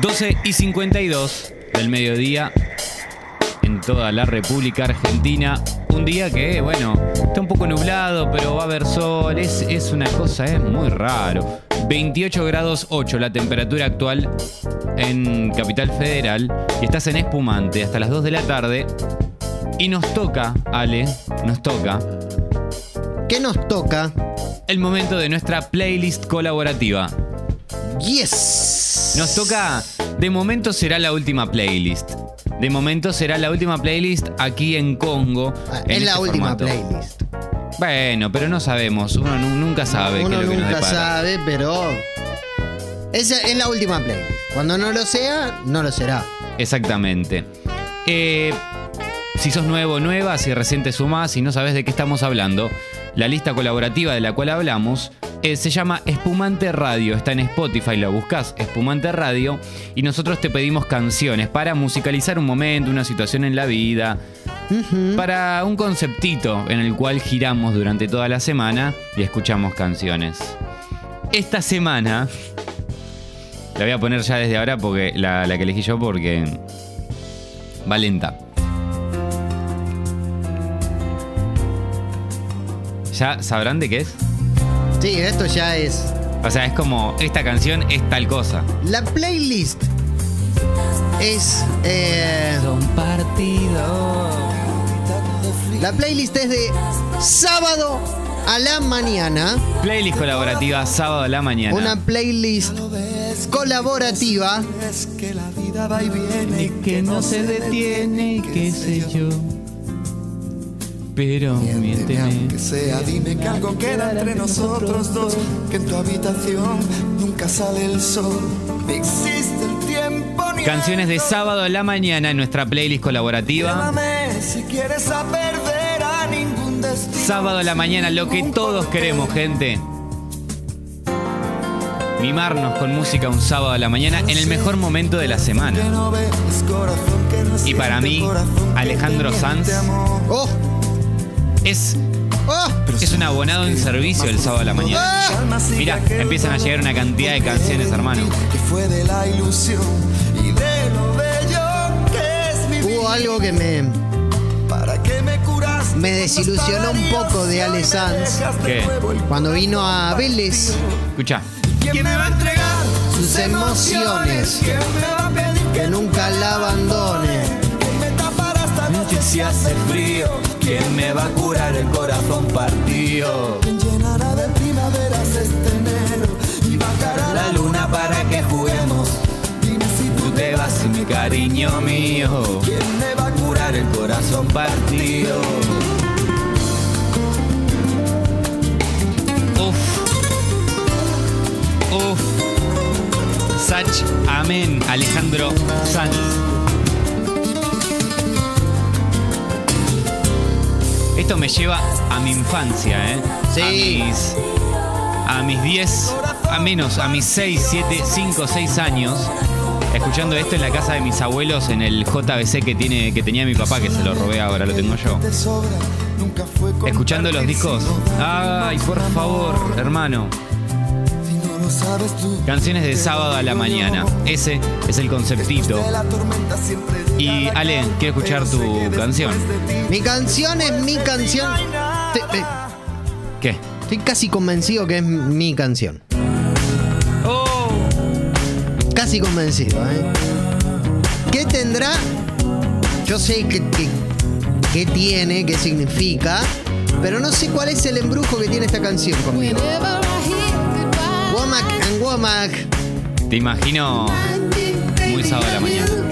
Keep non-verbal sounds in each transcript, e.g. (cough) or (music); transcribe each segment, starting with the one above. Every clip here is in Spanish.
12 y 52 del mediodía en toda la República Argentina. Un día que, bueno, está un poco nublado, pero va a haber sol. Es, es una cosa, es muy raro. 28 grados 8 la temperatura actual en Capital Federal. Y estás en espumante hasta las 2 de la tarde. Y nos toca, Ale, nos toca ¿Qué nos toca? el momento de nuestra playlist colaborativa. Yes. Nos toca, de momento será la última playlist. De momento será la última playlist aquí en Congo. Ah, en es la este última formato. playlist. Bueno, pero no sabemos. Uno nu- nunca sabe qué Uno es lo que nos nunca sabe, pero. Es la última playlist. Cuando no lo sea, no lo será. Exactamente. Eh, si sos nuevo o nueva, si recién te sumás y no sabes de qué estamos hablando, la lista colaborativa de la cual hablamos eh, se llama Espumante Radio. Está en Spotify, la buscas Espumante Radio. Y nosotros te pedimos canciones para musicalizar un momento, una situación en la vida, para un conceptito en el cual giramos durante toda la semana y escuchamos canciones. Esta semana, la voy a poner ya desde ahora porque la, la que elegí yo porque va lenta. ¿Ya sabrán de qué es? Sí, esto ya es. O sea, es como, esta canción es tal cosa. La playlist es. eh, Son partidos. la playlist es de sábado a la mañana. Playlist colaborativa, sábado a la mañana. Una playlist colaborativa. Es que la vida va y viene. que no se detiene, qué sé yo. Pero Miénteme aunque miénteme. sea, dime que algo queda entre nosotros dos. Que en tu habitación nunca sale el sol. Ni existe el tiempo ni Canciones de sábado a la mañana en nuestra playlist colaborativa. Llévame si quieres a perder a ningún destino. Sábado a la mañana, lo que todos queremos, gente. Mimarnos con música un sábado a la mañana en el mejor momento de la semana. Y para mí, Alejandro Sanz. ¡Oh! Es, ¡Oh! es un abonado en servicio el sábado a la mañana. ¡Ah! Mira, empiezan a llegar una cantidad de canciones, hermano. Que fue de la ilusión y de lo bello que es mi Hubo algo que me, ¿Para qué me desilusionó un poco de Ale Sanz ¿Qué? cuando vino a Vélez. Escucha. ¿Quién me va a entregar Sus emociones. ¿Quién me va a pedir Que nunca la abandone. ¿Quién me tapará esta noche si hace frío? ¿Quién me va a curar el corazón partido? ¿Quién llenará de primaveras este enero? Y bajará La luna para que juguemos. Dime si tú te vas, mi cariño mío. ¿Quién me va a curar el Corazón partido. Uf. Uf. Sach, amén, Alejandro Sanz. Esto me lleva a mi infancia, ¿eh? Sí. A mis, a mis 10, a menos, a mis 6, 7, 5, 6 años. Escuchando esto en la casa de mis abuelos en el JBC que, tiene, que tenía mi papá, que se lo robé ahora, lo tengo yo. Escuchando los discos. Ay, por favor, hermano. Canciones de sábado a la mañana. Ese es el conceptito. De Y calma, quiero escuchar tu canción. de Mi canción es mi canción. Te- eh, ¿Qué? Estoy casi convencido que es mi canción. ¡Oh! Casi convencido, ¿eh? ¿Qué tendrá? Yo sé qué que, qué tiene, qué significa, pero no sé cuál es el embrujo que tiene esta canción conmigo. Womack and Womack. Te imagino muy sábado a la mañana.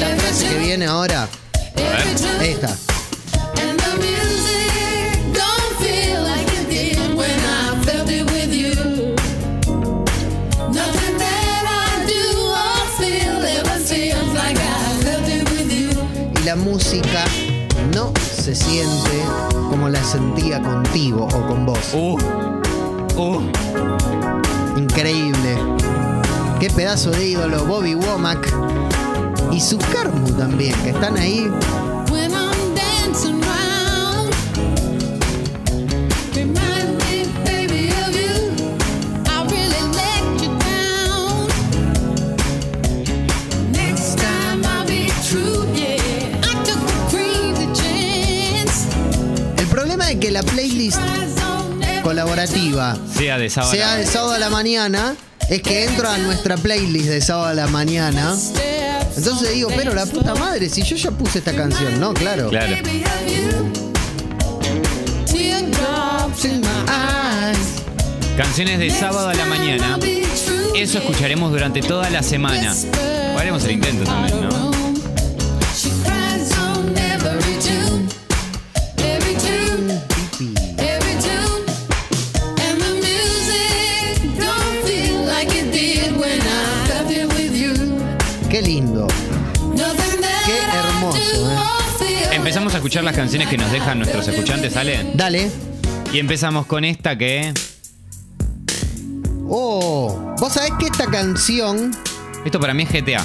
viene ahora. Esta. Y la música no se siente como la sentía contigo o con vos. Uh. Uh. Increíble. Qué pedazo de ídolo, Bobby Womack. Y su Carmu también, que están ahí. El problema es que la playlist colaborativa Sea de sábado. sea de sábado a la mañana es que entro a nuestra playlist de sábado a la mañana. Entonces digo, pero la puta madre, si yo ya puse esta canción, ¿no? Claro. Canciones de sábado a la mañana. Eso escucharemos durante toda la semana. O haremos el intento también, ¿no? Escuchar las canciones que nos dejan nuestros escuchantes, ¿sale? Dale. Y empezamos con esta que. Oh, vos sabés que esta canción, Esto para mí es GTA.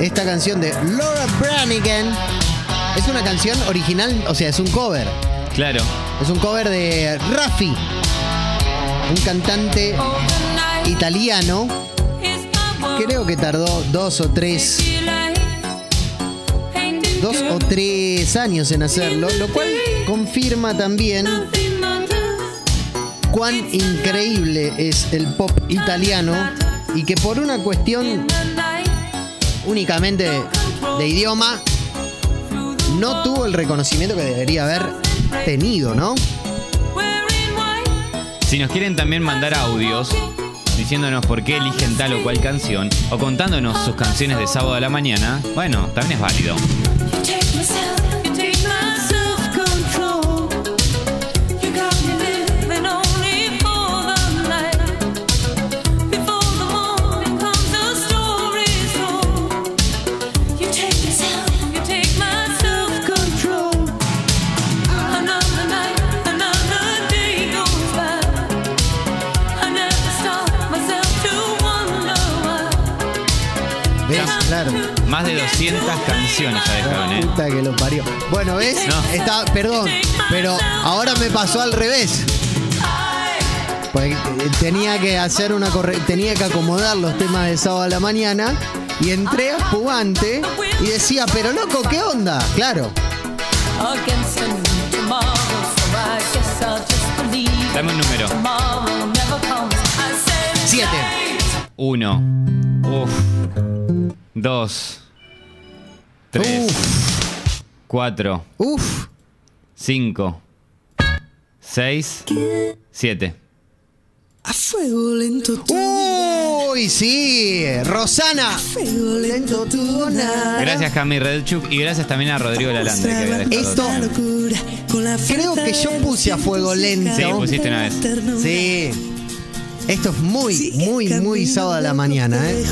esta canción de Laura Branigan, es una canción original, o sea, es un cover. Claro. Es un cover de Raffi, un cantante italiano. Creo que tardó dos o tres, dos o tres años en hacerlo, lo cual confirma también cuán increíble es el pop italiano y que por una cuestión únicamente de, idioma no tuvo el reconocimiento que debería haber tenido, ¿no? Si nos quieren también mandar audios diciéndonos por qué eligen tal o cual canción o contándonos sus canciones de sábado a la mañana, bueno, también es válido. Canciones ¿eh? Puta que lo parió. Bueno, ¿ves? No. Está, perdón, pero ahora me pasó al revés. Porque eh, tenía que hacer una corre tenía que acomodar los temas de sábado a la mañana y entré a Pugante y decía, pero loco, ¿qué onda? Claro. Dame un número. Siete. Uno. Uf. Dos. Tres. Cuatro. Uf. Cinco. Seis. Siete. A fuego lento tu Uy, sí. Rosana. fuego lento tu volar. Gracias, Cami Redchuk. Y gracias también a Rodrigo Lalandre que había dejado Esto- otro. locura con la Creo que yo puse a fuego lento. Sí, pusiste una vez. Sí. Esto es muy, muy, muy sábado a la mañana, ¿eh?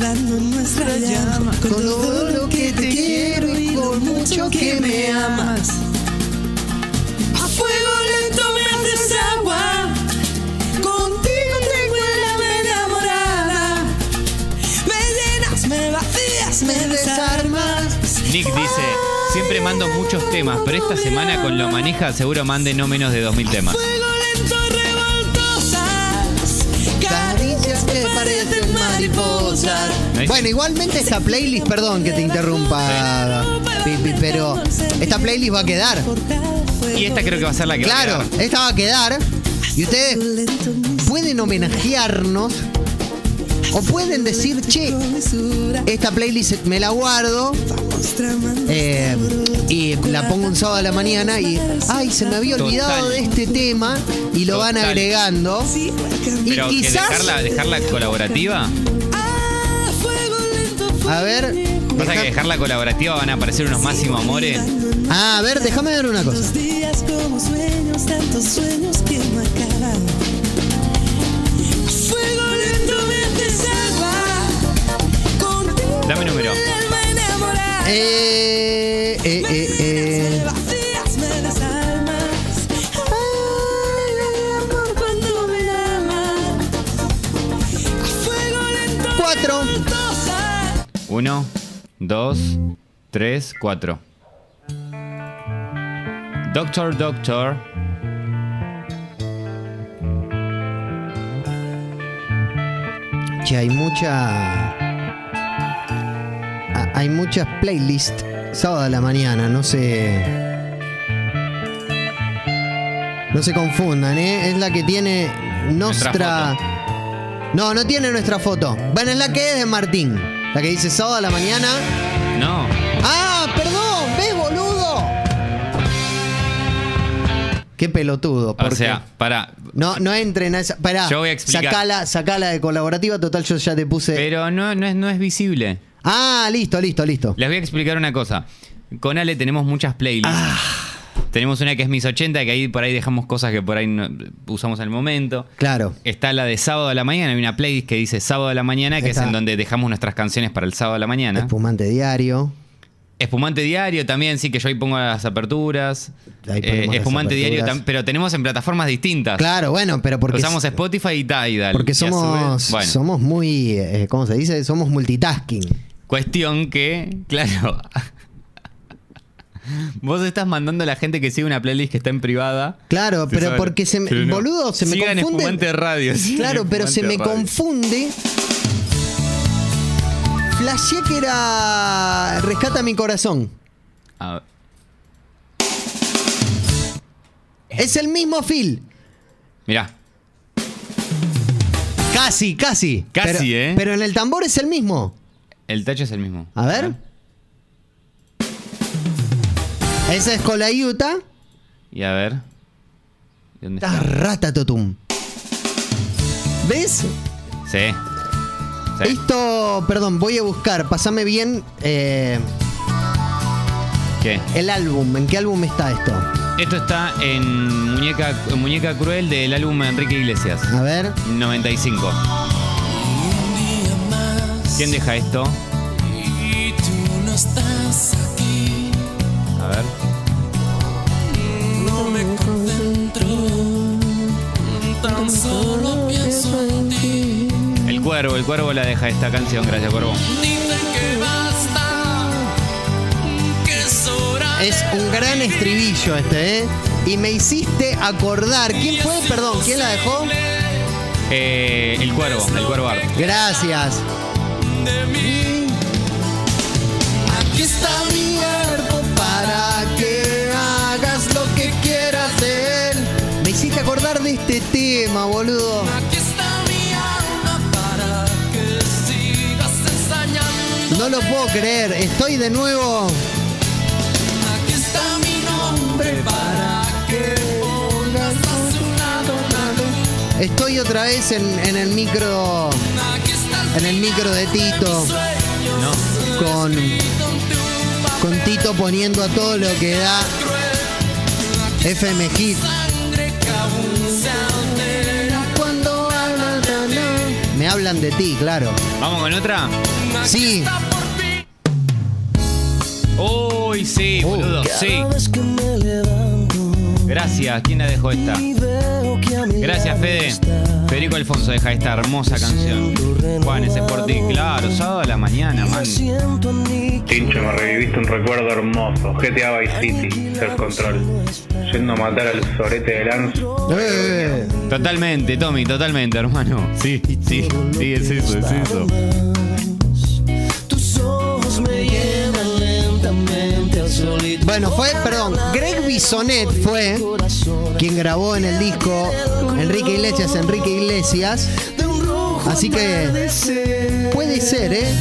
Avivando nuestra llama con todo lo que te quiero y con mucho que me amas. A fuego lento me haces agua. Contigo tengo el alma enamorada. Me llenas, me vacías, me desarmas. Nick dice, siempre mando muchos temas, pero esta semana con lo maneja seguro mande no menos de 2000 temas. Bueno, igualmente esta playlist, perdón que te interrumpa, Pipi, pero esta playlist va a quedar. Y esta creo que va a ser la que va a Claro, quedar. esta va a quedar. Y ustedes pueden homenajearnos O pueden decir, che, esta playlist me la guardo eh, y la pongo un sábado a la mañana y, ay, se me había olvidado Total. de este tema y lo van agregando. Y Pero que quizás, dejarla, dejarla colaborativa. A ver, Pasa deja- que dejarla colaborativa van a aparecer unos máximo amores. ah, a ver, déjame ver una cosa. Los días como sueños, tantos sueños dos, tres, cuatro. Doctor, doctor. Che, hay mucha. Hay muchas playlists sábado a la mañana, no se. No se confundan, ¿eh? Es la que tiene Nuestra nuestra. No, no tiene nuestra foto. Bueno, es la que es de Martín. La que dice sábado a la mañana. No. ¡Ah! ¡Perdón! ¿Ves, boludo? Qué pelotudo. O sea, para. No, no entren a esa. Pará. Yo voy a explicar. Sacala, sacala de colaborativa. Total, yo ya te puse. Pero no, no, es, no es visible. Ah, listo, listo, listo. Les voy a explicar una cosa. Con Ale tenemos muchas playlists. Ah. Tenemos una que es mis 80, que ahí por ahí dejamos cosas que por ahí no- usamos al momento. Claro. Está la de sábado a la mañana, hay una playlist que dice sábado a la mañana, que Está. es en donde dejamos nuestras canciones para el sábado a la mañana. Espumante diario. Espumante diario también, sí, que yo ahí pongo las aperturas. Ahí Eh, las espumante diario, aperturas. tam- pero tenemos en plataformas distintas. Claro, bueno, pero porque. Usamos Spotify y Tidal. porque somos, bueno, somos muy. eh, ¿Cómo se dice? Somos multitasking. cuestión que, claro. Vos estás mandando a la gente que sigue una playlist que está en privada. Claro, Sí, pero sabe. porque se me. No. Boludo, se me Sigan confunde. Espumante Radio. Claro, pero se me Radio. confunde. Flashé que era. Rescata mi corazón. A ver. Es el mismo Phil. Mirá, Casi, casi. Casi, Pero- ¿eh? Pero en el tambor es el mismo. el tacho es el mismo. A ver. Esa es Colayuta. Y a ver. ¿Dónde está? Ratatotum. ¿Ves? Sí. Sí. Esto, perdón, voy a buscar. Pasame bien eh, ¿Qué? el álbum. ¿En qué álbum está esto? Esto está en Muñeca, Muñeca Cruel del álbum Enrique Iglesias. A ver. 95. ¿Quién deja esto? Y tú no estás ver. No me concentro. Tan solo pienso en ti. El cuervo, el cuervo la deja esta canción, gracias cuervo. Es un gran estribillo este, ¿eh? Y me hiciste acordar. ¿Quién fue? Perdón, ¿quién la dejó? Eh, el cuervo, el cuervo art. Gracias. de mí. De este tema, boludo. No lo puedo creer. Estoy de nuevo. Aquí está mi nombre para que pongas a su lado una luz. Estoy otra vez en, en el micro. En el micro de Tito. No. Con, con Tito poniendo a todo lo que da FM Hit. Hablan de ti, claro. ¿Vamos con otra? Sí. Uy, sí, boludo, sí. vez que me levanto Gracias. ¿Quién la dejó esta? Gracias, Fede. está Federico Alfonso deja esta hermosa canción. Juan, ese por ti, claro, sábado a la mañana, man. Tincho, me reviviste un recuerdo hermoso. GTA Vice City, Self Control. Yendo a matar al sorete de Lance. Eh, Totalmente, Tommy, totalmente, hermano. Sí, sí, sí, es eso, es eso. Tus ojos me llevan lentamente al solito Bueno, fue, perdón, Greg Bisonet fue quien grabó en el disco Enrique Iglesias, Enrique Iglesias. Así que puede ser, ¿eh?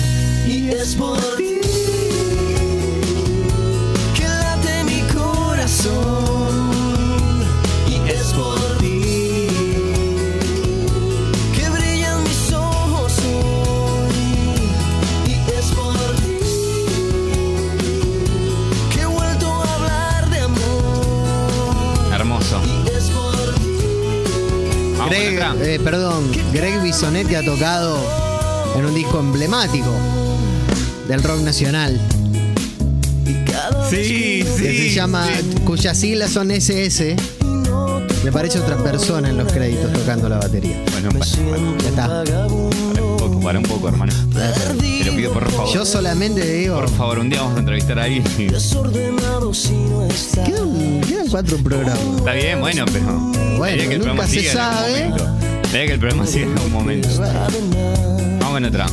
Eh, perdón, Greg Bisonetti ha tocado en un disco emblemático del rock nacional Sí, que se llama, cuyas siglas son SS. Me parece otra persona en los créditos tocando la batería. Bueno, para, para, Ya está. para un poco, para un poco, hermano. Te lo pido por favor. Yo solamente digo, Por favor, un día vamos a entrevistar a alguien. Desordenado si no está. quedan, quedan cuatro programas. Está bien, bueno, pero. Bueno, que nunca se algún sabe. Es que el programa siga en algún momento. Vamos con otra.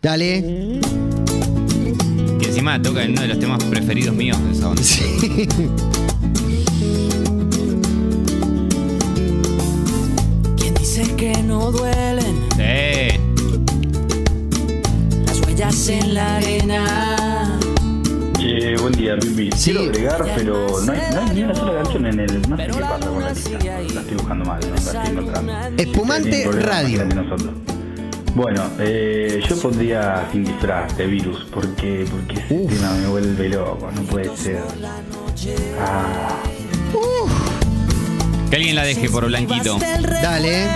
Dale. Que encima toca en uno de los temas preferidos míos de esa onda. Sí. ¿Quién dice que no duelen buen día, Pipi. Sí. Quiero agregar, pero no hay, no hay ni una sola canción en el. No sé qué pasa con la lista. La estoy buscando mal, no la estoy encontrando. Espumante Radio. Bueno, eh, yo pondría sin disfraz de virus, porque, porque ese Uf. tema me vuelve loco, no puede ser. Ah, Que alguien la deje por blanquito. Dale.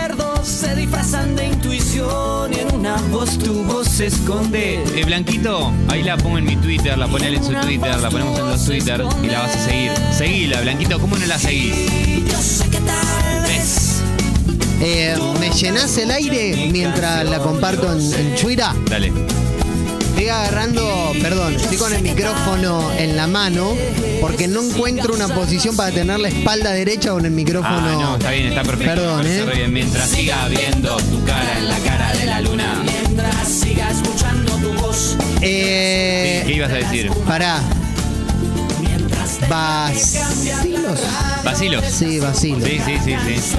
Se disfrazan de intuición y en una voz tu voz se esconde. Eh, Blanquito, ahí la pongo en mi Twitter, la pone él en su Twitter, la ponemos en los Twitter y la vas a seguir. Seguila, Blanquito, ¿cómo no la seguís? Yo sé que tal vez Eh, ¿Me llenás el aire mientras la comparto en, en Twitter? Dale. Estoy agarrando, perdón, estoy con el micrófono en la mano porque no encuentro una posición para tener la espalda derecha con el micrófono. Ah, no, está bien, está perfecto. Perdón, ¿eh? bien. Mientras siga viendo tu cara en la cara de la luna. mientras siga escuchando tu voz. Eh, ¿Qué ibas a decir? pará. Vacilos. Vacilos. Sí, vacilos. Sí, sí, sí, sí.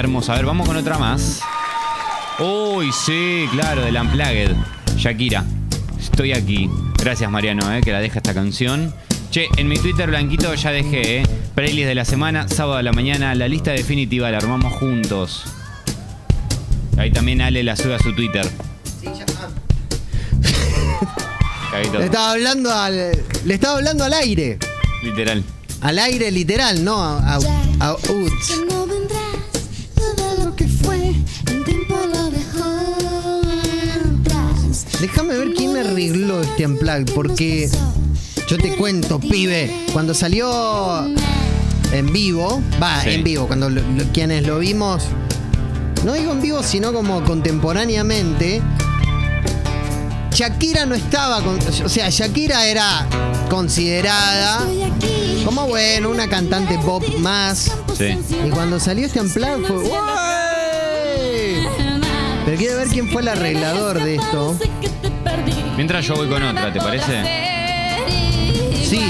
Hermoso. A ver, vamos con otra más. Uy, sí, claro, del Unplugged. Shakira. Estoy aquí. Gracias, Mariano, eh, que la deja esta canción. Che, en mi Twitter blanquito ya dejé, eh. Playlist de la semana, sábado a la mañana, la lista definitiva la armamos juntos. Ahí también Ale la sube a su Twitter. Caguito. (laughs) Le estaba hablando al. Le estaba hablando al aire. Literal. Al aire literal, no a, a- a-. arregló este unplugged, porque yo te cuento, pibe, cuando salió en vivo, va, Sí. en vivo, cuando lo- lo- quienes lo vimos, no digo en vivo, sino como contemporáneamente, Shakira no estaba, con- o sea, Shakira era considerada como, bueno, una cantante pop más. Sí. Y cuando salió este unplugged fue. Pero quiero ver quién fue el arreglador de esto. Mientras yo voy con otra, ¿te parece? Sí.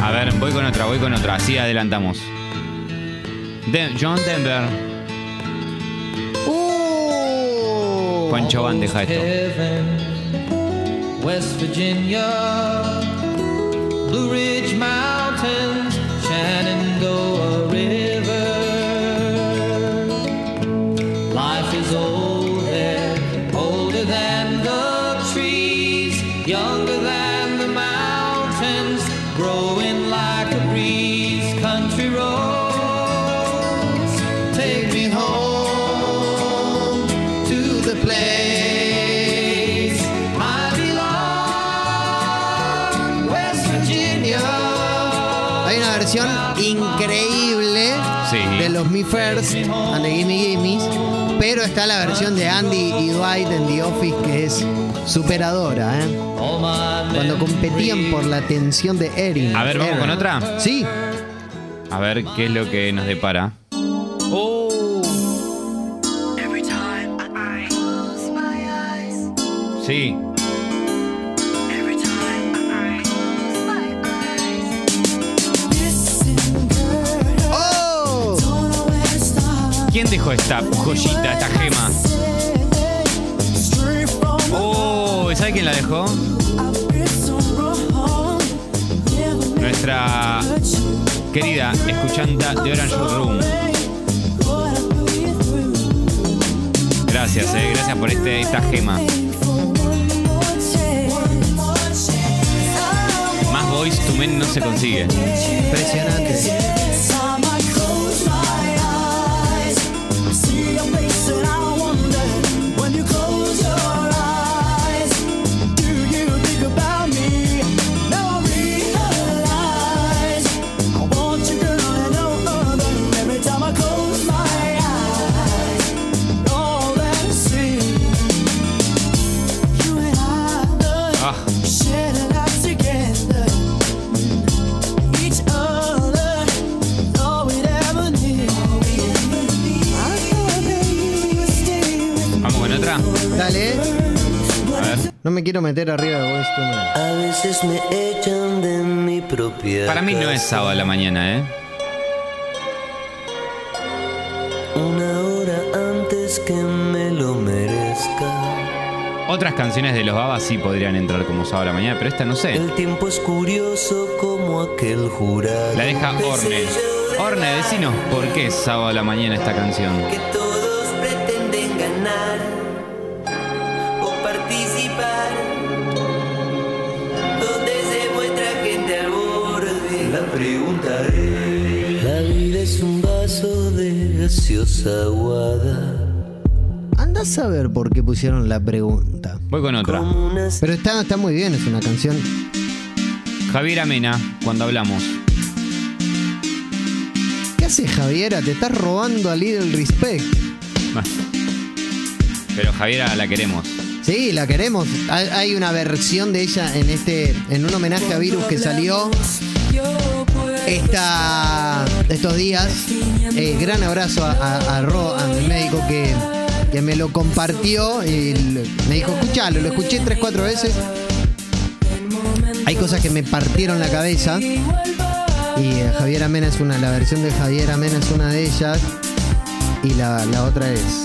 A ver, voy con otra, voy con otra. Así adelantamos. De- John Denver. ¡Uh! Juancho Van deja esto. West Virginia, Blue Ridge Mountains, Shenandoah First and the Gimme Gimmes, Pero está la versión de Andy y Dwight en The Office que es superadora, ¿eh? Cuando competían por la atención de Erin. A ver, ¿vamos Erin. con otra? Sí. A ver qué es lo que nos depara. Oh, sí. ¿Quién dejó esta joyita, esta gema? Oh, ¿sabe quién la dejó? Nuestra querida escuchanta de Orange Room. Gracias, eh, gracias por este, esta gema. Más voice to men no se consigue. Impresionante. Quiero meter arriba de Men. A veces me echan de mi propia Para mí no es sábado a la mañana, ¿eh? Una hora antes que me lo merezca. Otras canciones de los Babas sí podrían entrar como sábado a la mañana, pero esta no sé. El tiempo es curioso como aquel jurado. La deja Orne. Orne, decinos por qué es sábado a la mañana esta canción. Gaseosa aguada. Anda a saber por qué pusieron la pregunta. Voy con otra. Pero está, está muy bien, es una canción. Javier Amena, cuando hablamos. ¿Qué haces, Javiera? Te estás robando a Little Respect. Pero Javiera la queremos. Sí, la queremos. Hay, hay una versión de ella en este, en un homenaje a Virus que salió esta, estos días. Eh, gran abrazo a, a- a Ro, a mi médico que, que me lo compartió y me dijo, escuchalo, lo escuché tres, cuatro veces. Hay cosas que me partieron la cabeza. Y eh, Javier Amena es una, la versión de Javier Amena es una de ellas. Y la, la otra es.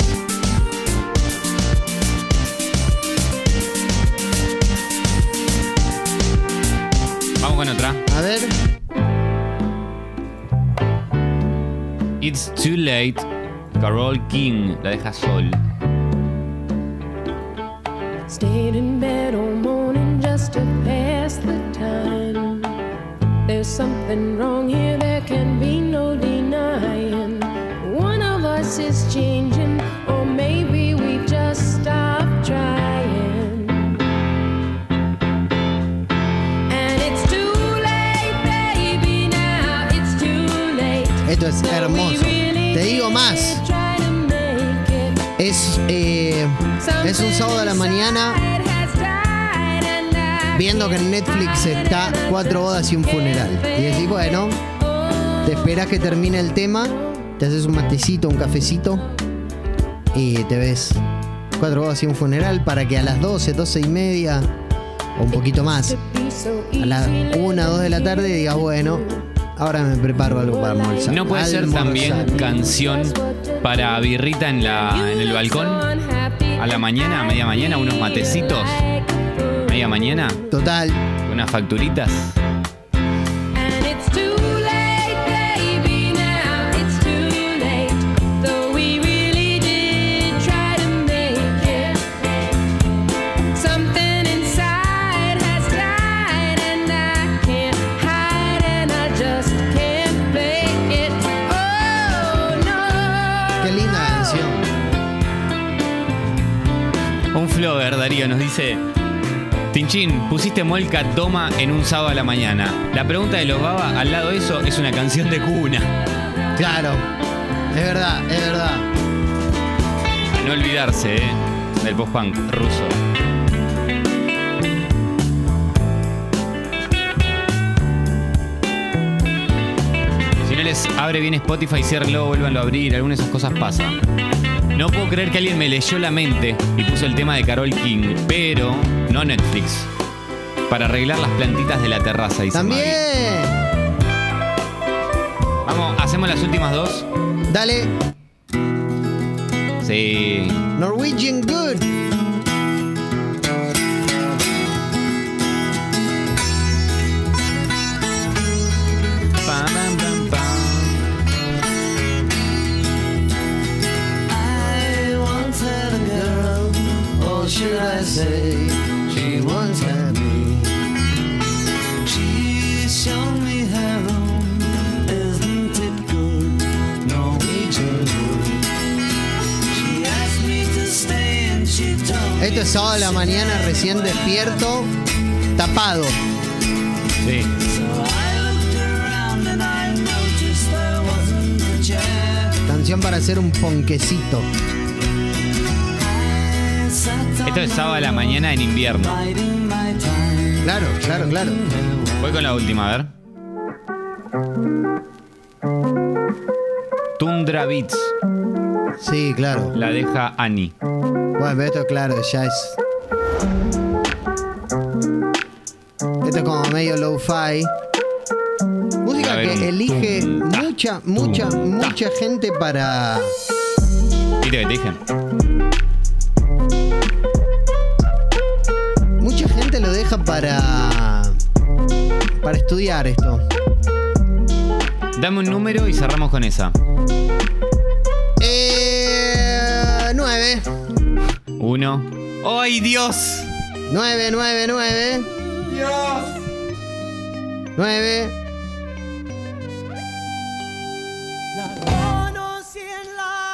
Vamos con otra. A ver. It's Too Late. Carol King, la deja Sol. Stayed in bed all morning just to pass the time. There's something wrong here, there can be no denying. One of us is changing, Es hermoso. Te digo más. Es, eh, es un sábado a la mañana viendo que en Netflix está cuatro bodas y un funeral. Y decís, bueno, te esperas que termine el tema, te haces un matecito, un cafecito y te ves cuatro bodas y un funeral para que a las 12, 12 y media o un poquito más, a las 1, 2 de la tarde digas, bueno, ahora me preparo algo para almorzar. ¿No puede ser Almorzar. también canción para birrita en, la, en el balcón? A la mañana, a media mañana, unos matecitos. Media mañana, Total. unas facturitas. Nos dice. Tinchín, pusiste Molca Toma en un sábado a la mañana. La pregunta de los Baba, al lado de eso, es una canción de cuna. Claro. Es verdad, es verdad. no olvidarse ¿eh? del post-punk ruso. Si no les abre bien Spotify, ciérrenlo, vuélvanlo a abrir, alguna de esas cosas pasa. No puedo creer que alguien me leyó la mente y puso el tema de Carol King, pero no Netflix. Para arreglar las plantitas de la terraza, dice. También. Vamos, hacemos las últimas dos. Dale. Sí. Norwegian Good. Esto es sábado a la mañana, recién despierto, tapado. Sí. Canción para hacer un ponquecito. Esto es sábado a la mañana en invierno. Claro, claro, claro. Voy con la última, a ver. Tundra Beats. Sí, claro. La deja Ani. Bueno, pero esto, claro, ya es. Esto es como medio low-fi. Música ver, que elige tum, ta, mucha, mucha, ta. mucha gente para. ¿Viste que te dije? Mucha gente lo deja para. Para estudiar esto. Dame un número y cerramos con esa. Uno. ¡Ay, Dios! 9, 9, 9. ¡Dios! 9.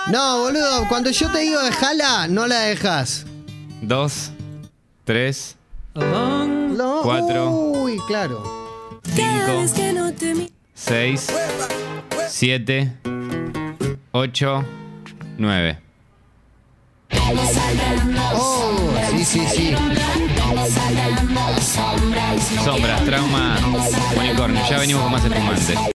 No, boludo, cuando yo te digo dejala, no la dejas. Dos. Tres. No. Cuatro. Uy, claro. Cinco. Seis. Siete. Ocho. Nueve. Oh, sí, sí, sí. Sombras, trauma, unicornio. Ya venimos con más espumantes.